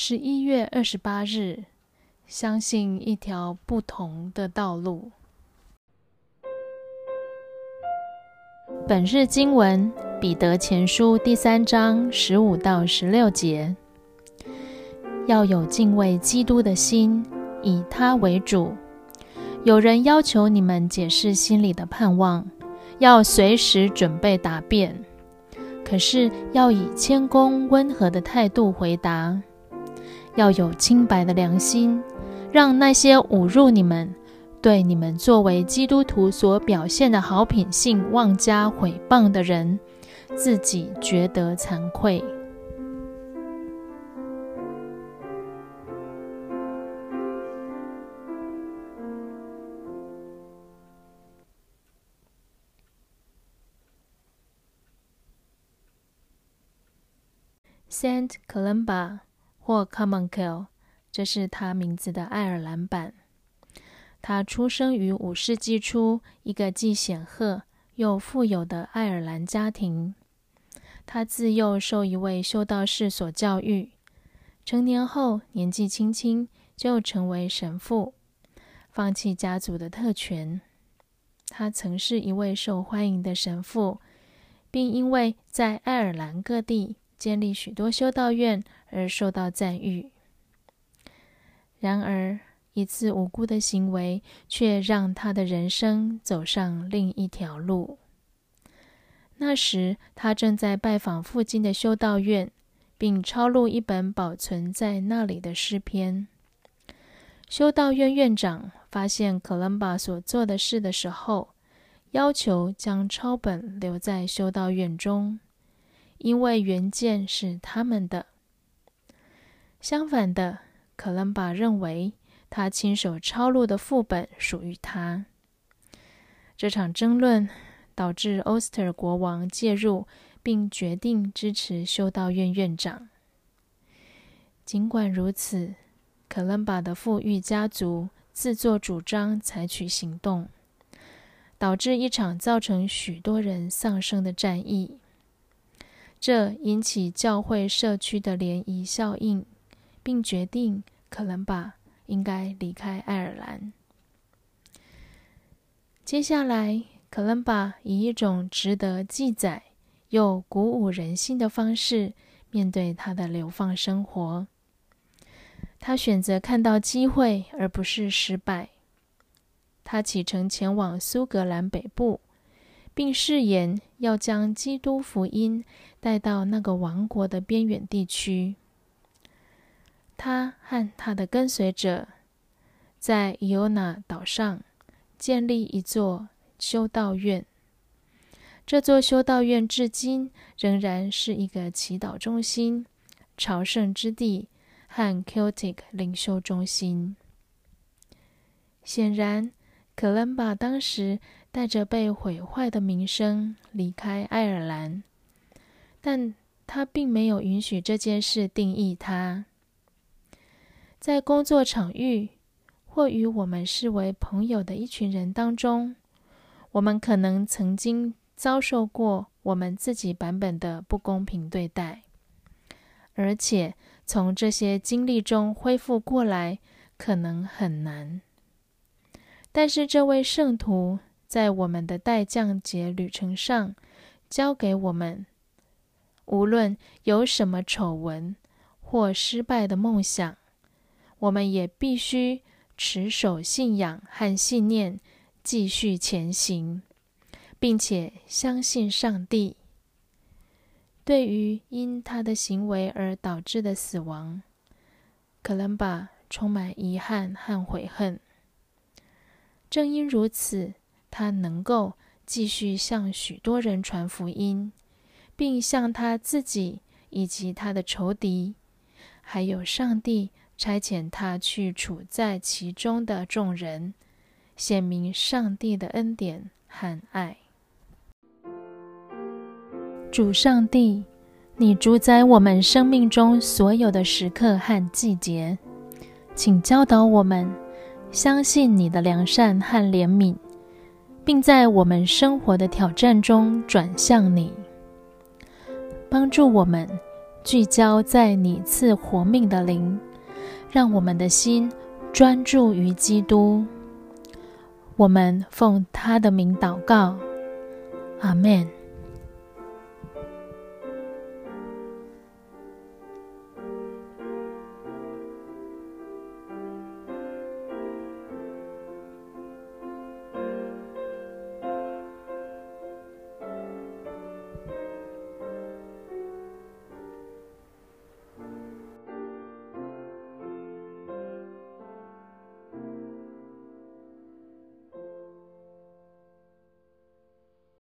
十一月二十八日，相信一条不同的道路。本日经文：彼得前书第三章十五到十六节。要有敬畏基督的心，以他为主。有人要求你们解释心里的盼望，要随时准备答辩，可是要以谦恭温和的态度回答。要有清白的良心，让那些侮辱你们、对你们作为基督徒所表现的好品性妄加毁谤的人，自己觉得惭愧。Saint Columba。或 Common Kill，这是他名字的爱尔兰版。他出生于五世纪初一个既显赫又富有的爱尔兰家庭。他自幼受一位修道士所教育，成年后年纪轻轻就成为神父，放弃家族的特权。他曾是一位受欢迎的神父，并因为在爱尔兰各地建立许多修道院。而受到赞誉。然而，一次无辜的行为却让他的人生走上另一条路。那时，他正在拜访附近的修道院，并抄录一本保存在那里的诗篇。修道院院长发现可伦巴所做的事的时候，要求将抄本留在修道院中，因为原件是他们的。相反的，可伦巴认为他亲手抄录的副本属于他。这场争论导致欧斯特国王介入，并决定支持修道院院长。尽管如此，可伦巴的富裕家族自作主张采取行动，导致一场造成许多人丧生的战役。这引起教会社区的涟漪效应。并决定可伦巴应该离开爱尔兰。接下来，可伦巴以一种值得记载又鼓舞人心的方式面对他的流放生活。他选择看到机会，而不是失败。他启程前往苏格兰北部，并誓言要将基督福音带到那个王国的边远地区。他和他的跟随者在伊欧纳岛上建立一座修道院。这座修道院至今仍然是一个祈祷中心、朝圣之地和 Celtic 领袖中心。显然，可伦巴当时带着被毁坏的名声离开爱尔兰，但他并没有允许这件事定义他。在工作场域或与我们视为朋友的一群人当中，我们可能曾经遭受过我们自己版本的不公平对待，而且从这些经历中恢复过来可能很难。但是这位圣徒在我们的待降节旅程上教给我们，无论有什么丑闻或失败的梦想。我们也必须持守信仰和信念，继续前行，并且相信上帝。对于因他的行为而导致的死亡，可伦巴充满遗憾和悔恨。正因如此，他能够继续向许多人传福音，并向他自己以及他的仇敌，还有上帝。差遣他去处在其中的众人，显明上帝的恩典和爱。主上帝，你主宰我们生命中所有的时刻和季节，请教导我们相信你的良善和怜悯，并在我们生活的挑战中转向你，帮助我们。聚焦在你赐活命的灵，让我们的心专注于基督。我们奉他的名祷告，阿门。